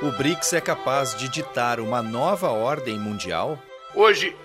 O BRICS é capaz de ditar uma nova ordem mundial? Hoje,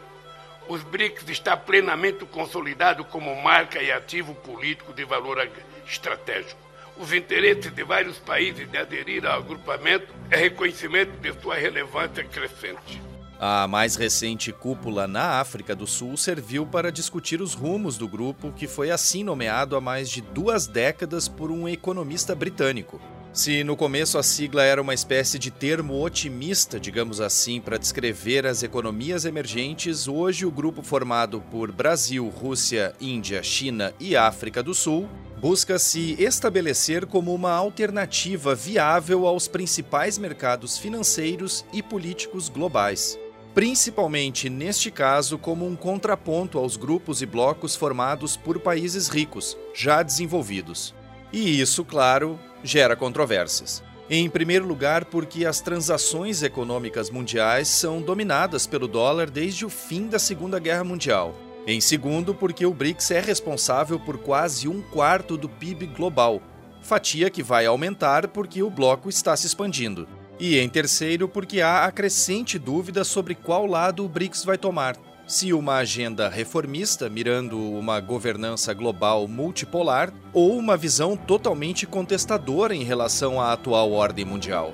os BRICS está plenamente consolidado como marca e ativo político de valor estratégico. Os interesses de vários países de aderir ao agrupamento é reconhecimento de sua relevância crescente. A mais recente cúpula na África do Sul serviu para discutir os rumos do grupo, que foi assim nomeado há mais de duas décadas por um economista britânico. Se no começo a sigla era uma espécie de termo otimista, digamos assim, para descrever as economias emergentes, hoje o grupo formado por Brasil, Rússia, Índia, China e África do Sul busca se estabelecer como uma alternativa viável aos principais mercados financeiros e políticos globais principalmente neste caso como um contraponto aos grupos e blocos formados por países ricos, já desenvolvidos. E isso, claro, gera controvérsias. Em primeiro lugar, porque as transações econômicas mundiais são dominadas pelo dólar desde o fim da Segunda Guerra Mundial. Em segundo, porque o BRICS é responsável por quase um quarto do PIB global, fatia que vai aumentar porque o bloco está se expandindo. E em terceiro, porque há a crescente dúvida sobre qual lado o BRICS vai tomar. Se uma agenda reformista, mirando uma governança global multipolar, ou uma visão totalmente contestadora em relação à atual ordem mundial.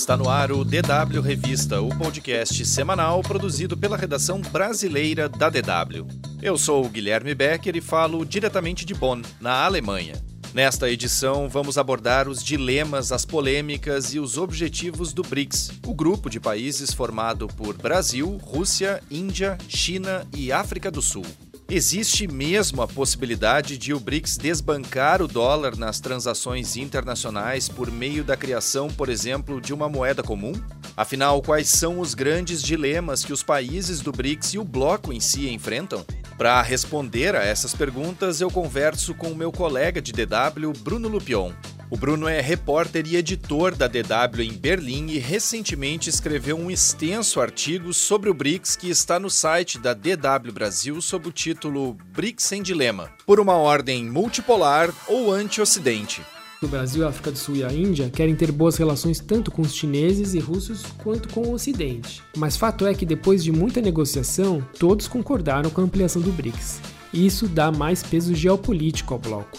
Está no ar o DW Revista, o podcast semanal produzido pela redação brasileira da DW. Eu sou o Guilherme Becker e falo diretamente de Bonn, na Alemanha. Nesta edição, vamos abordar os dilemas, as polêmicas e os objetivos do BRICS, o grupo de países formado por Brasil, Rússia, Índia, China e África do Sul. Existe mesmo a possibilidade de o BRICS desbancar o dólar nas transações internacionais por meio da criação, por exemplo, de uma moeda comum? Afinal, quais são os grandes dilemas que os países do BRICS e o bloco em si enfrentam? Para responder a essas perguntas, eu converso com o meu colega de DW, Bruno Lupion. O Bruno é repórter e editor da DW em Berlim e recentemente escreveu um extenso artigo sobre o BRICS que está no site da DW Brasil sob o título BRICS em Dilema: Por uma ordem multipolar ou anti-ocidente. O Brasil, a África do Sul e a Índia querem ter boas relações tanto com os chineses e russos quanto com o Ocidente. Mas fato é que depois de muita negociação, todos concordaram com a ampliação do BRICS. Isso dá mais peso geopolítico ao bloco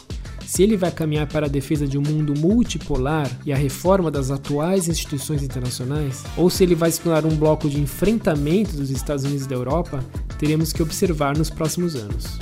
se ele vai caminhar para a defesa de um mundo multipolar e a reforma das atuais instituições internacionais, ou se ele vai se tornar um bloco de enfrentamento dos Estados Unidos e da Europa, teremos que observar nos próximos anos.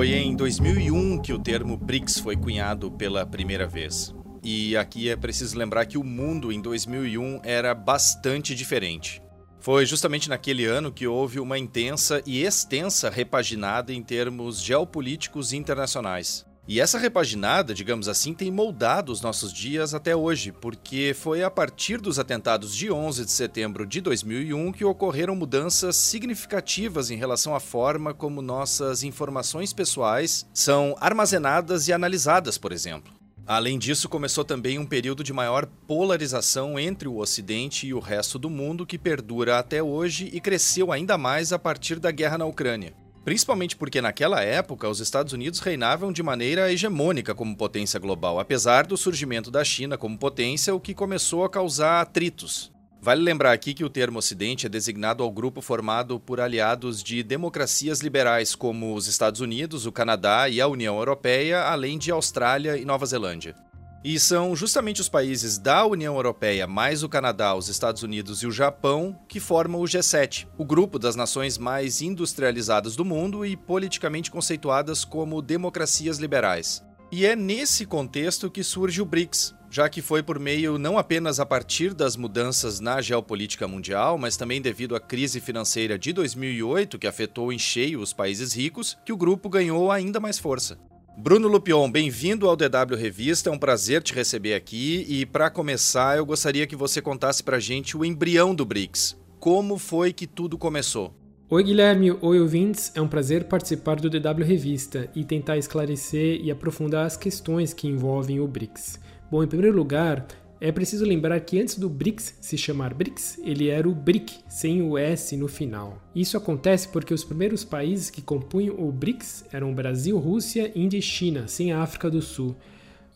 Foi em 2001 que o termo BRICS foi cunhado pela primeira vez. E aqui é preciso lembrar que o mundo em 2001 era bastante diferente. Foi justamente naquele ano que houve uma intensa e extensa repaginada em termos geopolíticos internacionais. E essa repaginada, digamos assim, tem moldado os nossos dias até hoje, porque foi a partir dos atentados de 11 de setembro de 2001 que ocorreram mudanças significativas em relação à forma como nossas informações pessoais são armazenadas e analisadas, por exemplo. Além disso, começou também um período de maior polarização entre o Ocidente e o resto do mundo que perdura até hoje e cresceu ainda mais a partir da guerra na Ucrânia. Principalmente porque naquela época os Estados Unidos reinavam de maneira hegemônica como potência global, apesar do surgimento da China como potência, o que começou a causar atritos. Vale lembrar aqui que o termo Ocidente é designado ao grupo formado por aliados de democracias liberais como os Estados Unidos, o Canadá e a União Europeia, além de Austrália e Nova Zelândia. E são justamente os países da União Europeia, mais o Canadá, os Estados Unidos e o Japão, que formam o G7, o grupo das nações mais industrializadas do mundo e politicamente conceituadas como democracias liberais. E é nesse contexto que surge o BRICS, já que foi por meio não apenas a partir das mudanças na geopolítica mundial, mas também devido à crise financeira de 2008, que afetou em cheio os países ricos, que o grupo ganhou ainda mais força. Bruno Lupion, bem-vindo ao DW Revista, é um prazer te receber aqui e para começar eu gostaria que você contasse para gente o embrião do BRICS. Como foi que tudo começou? Oi Guilherme, oi ouvintes, é um prazer participar do DW Revista e tentar esclarecer e aprofundar as questões que envolvem o BRICS. Bom, em primeiro lugar, é preciso lembrar que antes do BRICS se chamar BRICS, ele era o BRIC, sem o S no final. Isso acontece porque os primeiros países que compunham o BRICS eram Brasil, Rússia, Índia e China, sem a África do Sul.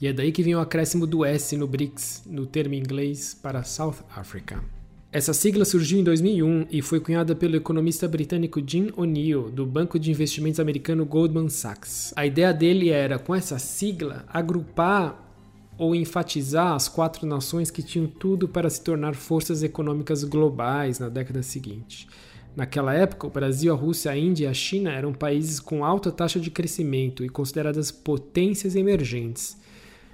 E é daí que vem o acréscimo do S no BRICS, no termo inglês para South Africa. Essa sigla surgiu em 2001 e foi cunhada pelo economista britânico Jim O'Neill, do banco de investimentos americano Goldman Sachs. A ideia dele era, com essa sigla, agrupar ou enfatizar as quatro nações que tinham tudo para se tornar forças econômicas globais na década seguinte. Naquela época, o Brasil, a Rússia, a Índia e a China eram países com alta taxa de crescimento e consideradas potências emergentes.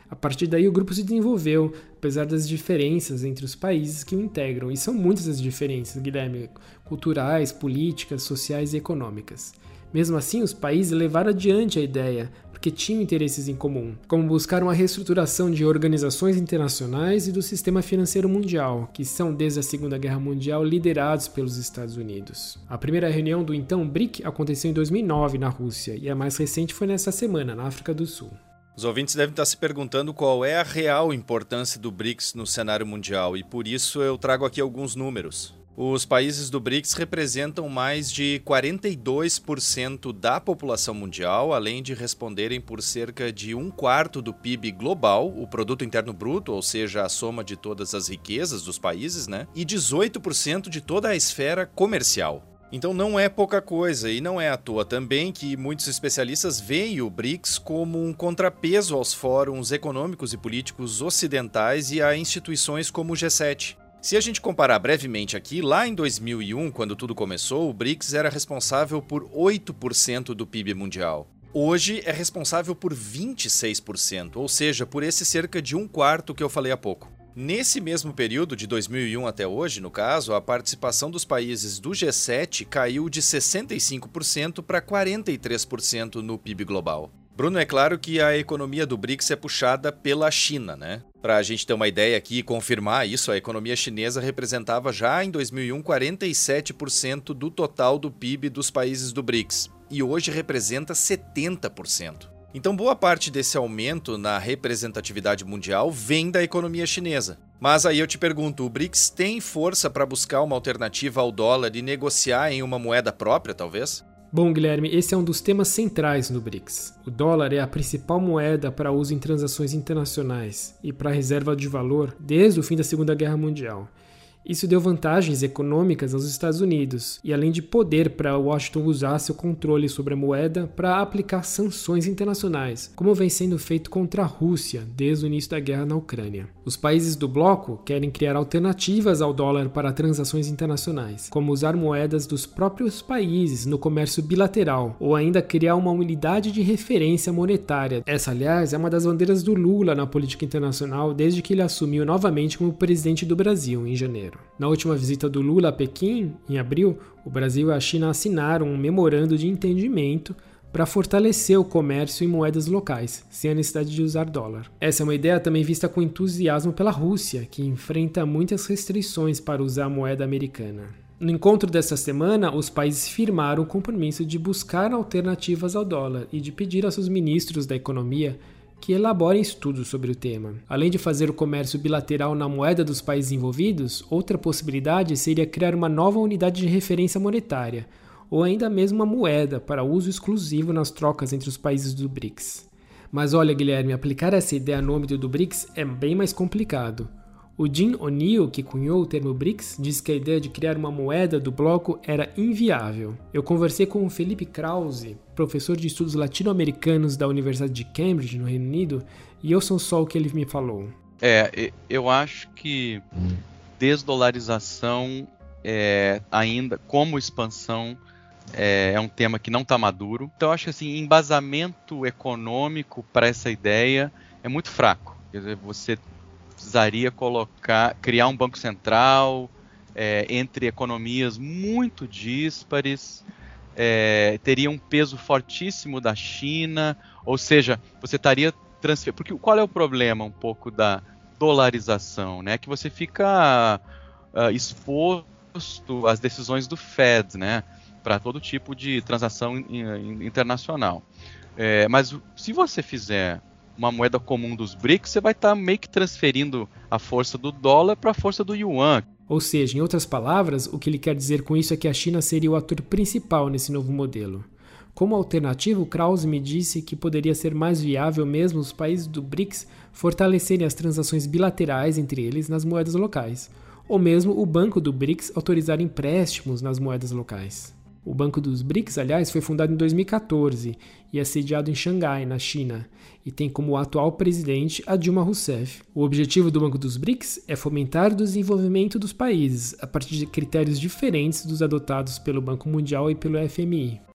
A partir daí, o grupo se desenvolveu, apesar das diferenças entre os países que o integram, e são muitas as diferenças, Guilherme, culturais, políticas, sociais e econômicas. Mesmo assim, os países levaram adiante a ideia, porque tinham interesses em comum, como buscar uma reestruturação de organizações internacionais e do sistema financeiro mundial, que são desde a Segunda Guerra Mundial liderados pelos Estados Unidos. A primeira reunião do então BRIC aconteceu em 2009 na Rússia e a mais recente foi nessa semana na África do Sul. Os ouvintes devem estar se perguntando qual é a real importância do BRICS no cenário mundial e por isso eu trago aqui alguns números. Os países do BRICS representam mais de 42% da população mundial, além de responderem por cerca de um quarto do PIB global, o produto interno bruto, ou seja, a soma de todas as riquezas dos países, né? E 18% de toda a esfera comercial. Então não é pouca coisa e não é à toa também que muitos especialistas veem o BRICS como um contrapeso aos fóruns econômicos e políticos ocidentais e a instituições como o G7. Se a gente comparar brevemente aqui, lá em 2001, quando tudo começou, o BRICS era responsável por 8% do PIB mundial. Hoje é responsável por 26%, ou seja, por esse cerca de um quarto que eu falei há pouco. Nesse mesmo período, de 2001 até hoje, no caso, a participação dos países do G7 caiu de 65% para 43% no PIB global. Bruno, é claro que a economia do BRICS é puxada pela China, né? Para a gente ter uma ideia aqui e confirmar isso, a economia chinesa representava já em 2001 47% do total do PIB dos países do BRICS e hoje representa 70%. Então, boa parte desse aumento na representatividade mundial vem da economia chinesa. Mas aí eu te pergunto: o BRICS tem força para buscar uma alternativa ao dólar e negociar em uma moeda própria, talvez? Bom, Guilherme, esse é um dos temas centrais no BRICS. O dólar é a principal moeda para uso em transações internacionais e para reserva de valor desde o fim da Segunda Guerra Mundial. Isso deu vantagens econômicas aos Estados Unidos e além de poder para Washington usar seu controle sobre a moeda para aplicar sanções internacionais, como vem sendo feito contra a Rússia desde o início da guerra na Ucrânia. Os países do bloco querem criar alternativas ao dólar para transações internacionais, como usar moedas dos próprios países no comércio bilateral ou ainda criar uma unidade de referência monetária. Essa, aliás, é uma das bandeiras do Lula na política internacional desde que ele assumiu novamente como presidente do Brasil em janeiro. Na última visita do Lula a Pequim, em abril, o Brasil e a China assinaram um memorando de entendimento para fortalecer o comércio em moedas locais, sem a necessidade de usar dólar. Essa é uma ideia também vista com entusiasmo pela Rússia, que enfrenta muitas restrições para usar a moeda americana. No encontro dessa semana, os países firmaram o compromisso de buscar alternativas ao dólar e de pedir aos seus ministros da economia que elaborem estudos sobre o tema. Além de fazer o comércio bilateral na moeda dos países envolvidos, outra possibilidade seria criar uma nova unidade de referência monetária, ou ainda mesmo uma moeda para uso exclusivo nas trocas entre os países do BRICS. Mas olha, Guilherme, aplicar essa ideia no âmbito do BRICS é bem mais complicado. O Jim O'Neill, que cunhou o termo BRICS, disse que a ideia de criar uma moeda do bloco era inviável. Eu conversei com o Felipe Krause, professor de estudos latino-americanos da Universidade de Cambridge, no Reino Unido, e eu sou só o que ele me falou. É, eu acho que desdolarização é, ainda como expansão é, é um tema que não está maduro. Então, acho que assim, embasamento econômico para essa ideia é muito fraco. Quer dizer, você precisaria colocar, criar um banco central é, entre economias muito díspares, é, teria um peso fortíssimo da China, ou seja, você estaria transferindo. Porque qual é o problema um pouco da dolarização, né? Que você fica uh, exposto às decisões do Fed, né? Para todo tipo de transação internacional. É, mas se você fizer uma moeda comum dos BRICS, você vai estar tá meio que transferindo a força do dólar para a força do yuan. Ou seja, em outras palavras, o que ele quer dizer com isso é que a China seria o ator principal nesse novo modelo. Como alternativa, o Krause me disse que poderia ser mais viável mesmo os países do BRICS fortalecerem as transações bilaterais entre eles nas moedas locais, ou mesmo o banco do BRICS autorizar empréstimos nas moedas locais. O Banco dos BRICS, aliás, foi fundado em 2014 e é sediado em Xangai, na China, e tem como atual presidente a Dilma Rousseff. O objetivo do Banco dos BRICS é fomentar o desenvolvimento dos países a partir de critérios diferentes dos adotados pelo Banco Mundial e pelo FMI.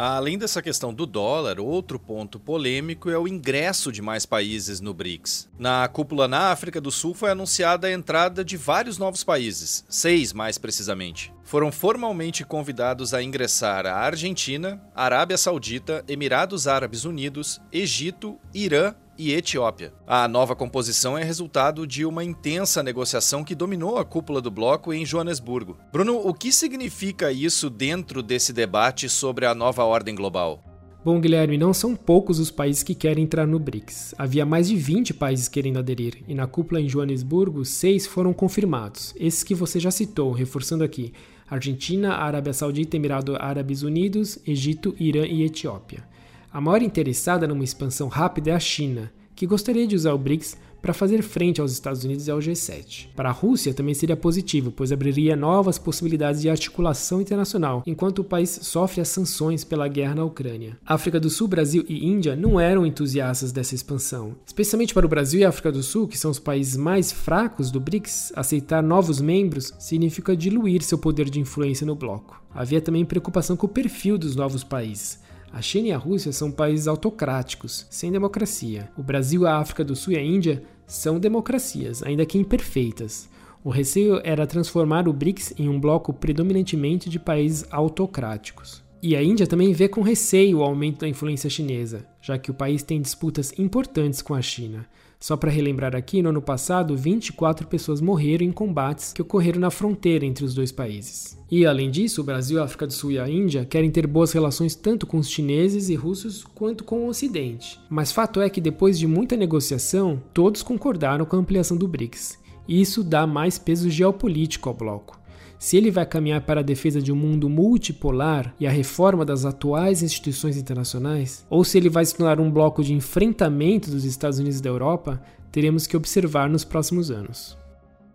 Além dessa questão do dólar, outro ponto polêmico é o ingresso de mais países no BRICS. Na cúpula na África do Sul foi anunciada a entrada de vários novos países, seis mais precisamente. Foram formalmente convidados a ingressar a Argentina, Arábia Saudita, Emirados Árabes Unidos, Egito, Irã e Etiópia. A nova composição é resultado de uma intensa negociação que dominou a cúpula do bloco em Joanesburgo. Bruno, o que significa isso dentro desse debate sobre a nova ordem global? Bom, Guilherme, não são poucos os países que querem entrar no BRICS. Havia mais de 20 países querendo aderir, e na cúpula em Joanesburgo, seis foram confirmados. Esses que você já citou, reforçando aqui: Argentina, Arábia Saudita, Emirados Árabes Unidos, Egito, Irã e Etiópia. A maior interessada numa expansão rápida é a China, que gostaria de usar o BRICS para fazer frente aos Estados Unidos e ao G7. Para a Rússia também seria positivo, pois abriria novas possibilidades de articulação internacional, enquanto o país sofre as sanções pela guerra na Ucrânia. África do Sul, Brasil e Índia não eram entusiastas dessa expansão. Especialmente para o Brasil e a África do Sul, que são os países mais fracos do BRICS, aceitar novos membros significa diluir seu poder de influência no bloco. Havia também preocupação com o perfil dos novos países. A China e a Rússia são países autocráticos, sem democracia. O Brasil, a África do Sul e a Índia são democracias, ainda que imperfeitas. O receio era transformar o BRICS em um bloco predominantemente de países autocráticos. E a Índia também vê com receio o aumento da influência chinesa, já que o país tem disputas importantes com a China. Só para relembrar aqui, no ano passado, 24 pessoas morreram em combates que ocorreram na fronteira entre os dois países. E além disso, o Brasil, a África do Sul e a Índia querem ter boas relações tanto com os chineses e russos quanto com o Ocidente. Mas fato é que depois de muita negociação, todos concordaram com a ampliação do BRICS. E isso dá mais peso geopolítico ao bloco se ele vai caminhar para a defesa de um mundo multipolar e a reforma das atuais instituições internacionais, ou se ele vai se tornar um bloco de enfrentamento dos Estados Unidos e da Europa, teremos que observar nos próximos anos.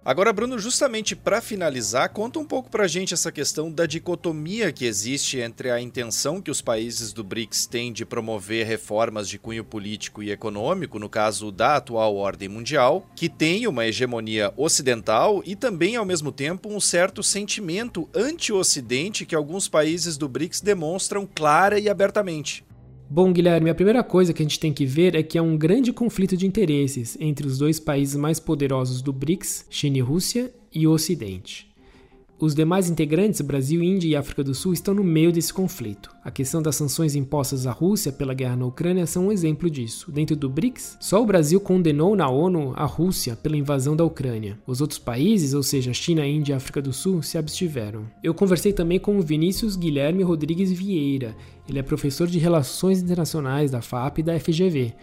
Agora, Bruno, justamente para finalizar, conta um pouco para a gente essa questão da dicotomia que existe entre a intenção que os países do BRICS têm de promover reformas de cunho político e econômico, no caso da atual ordem mundial, que tem uma hegemonia ocidental e também, ao mesmo tempo, um certo sentimento anti-ocidente que alguns países do BRICS demonstram clara e abertamente. Bom, Guilherme, a primeira coisa que a gente tem que ver é que há um grande conflito de interesses entre os dois países mais poderosos do BRICS, China e Rússia, e o Ocidente. Os demais integrantes, Brasil, Índia e África do Sul, estão no meio desse conflito. A questão das sanções impostas à Rússia pela guerra na Ucrânia são um exemplo disso. Dentro do BRICS, só o Brasil condenou na ONU a Rússia pela invasão da Ucrânia. Os outros países, ou seja, China, Índia e África do Sul, se abstiveram. Eu conversei também com o Vinícius Guilherme Rodrigues Vieira. Ele é professor de Relações Internacionais da FAP e da FGV.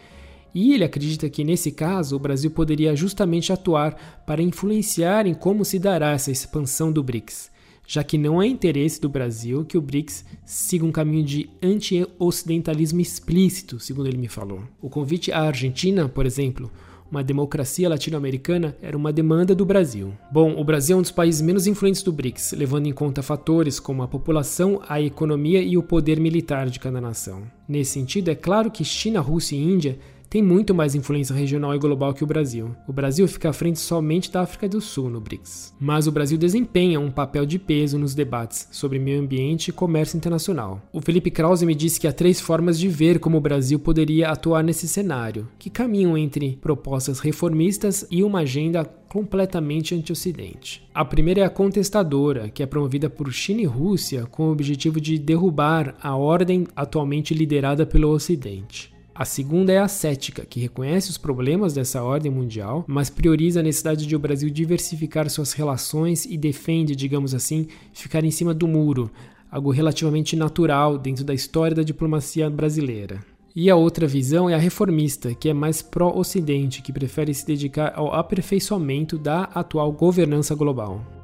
E ele acredita que, nesse caso, o Brasil poderia justamente atuar para influenciar em como se dará essa expansão do BRICS, já que não é interesse do Brasil que o BRICS siga um caminho de anti-ocidentalismo explícito, segundo ele me falou. O convite à Argentina, por exemplo, uma democracia latino-americana era uma demanda do Brasil. Bom, o Brasil é um dos países menos influentes do BRICS, levando em conta fatores como a população, a economia e o poder militar de cada nação. Nesse sentido, é claro que China, Rússia e Índia tem muito mais influência regional e global que o Brasil. O Brasil fica à frente somente da África do Sul no BRICS. Mas o Brasil desempenha um papel de peso nos debates sobre meio ambiente e comércio internacional. O Felipe Krause me disse que há três formas de ver como o Brasil poderia atuar nesse cenário, que caminham entre propostas reformistas e uma agenda completamente anti-Ocidente. A primeira é a contestadora, que é promovida por China e Rússia com o objetivo de derrubar a ordem atualmente liderada pelo Ocidente. A segunda é a cética, que reconhece os problemas dessa ordem mundial, mas prioriza a necessidade de o Brasil diversificar suas relações e defende, digamos assim, ficar em cima do muro, algo relativamente natural dentro da história da diplomacia brasileira. E a outra visão é a reformista, que é mais pró-Ocidente, que prefere se dedicar ao aperfeiçoamento da atual governança global.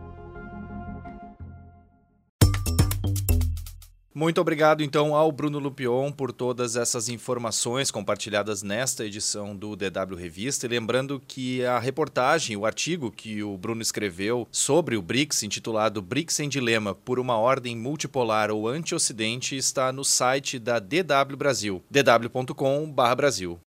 Muito obrigado então ao Bruno Lupion por todas essas informações compartilhadas nesta edição do DW Revista. E lembrando que a reportagem, o artigo que o Bruno escreveu sobre o BRICS, intitulado BRICS em Dilema por uma ordem multipolar ou anti-ocidente, está no site da DW Brasil, dw.com/brasil.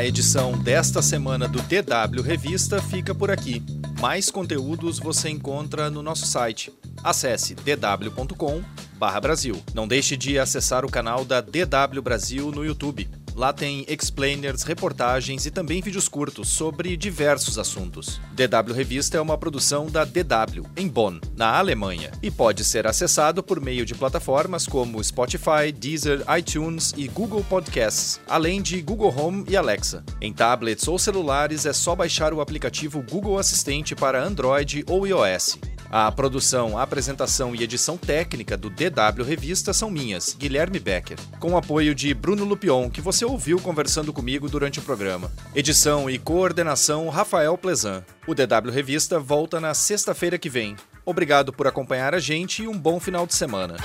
A edição desta semana do DW Revista fica por aqui. Mais conteúdos você encontra no nosso site. Acesse dw.com/brasil. Não deixe de acessar o canal da DW Brasil no YouTube. Lá tem explainers, reportagens e também vídeos curtos sobre diversos assuntos. DW Revista é uma produção da DW, em Bonn, na Alemanha, e pode ser acessado por meio de plataformas como Spotify, Deezer, iTunes e Google Podcasts, além de Google Home e Alexa. Em tablets ou celulares é só baixar o aplicativo Google Assistente para Android ou iOS. A produção, a apresentação e edição técnica do DW Revista são minhas, Guilherme Becker, com o apoio de Bruno Lupion, que você ouviu conversando comigo durante o programa. Edição e coordenação Rafael Plezan. O DW Revista volta na sexta-feira que vem. Obrigado por acompanhar a gente e um bom final de semana.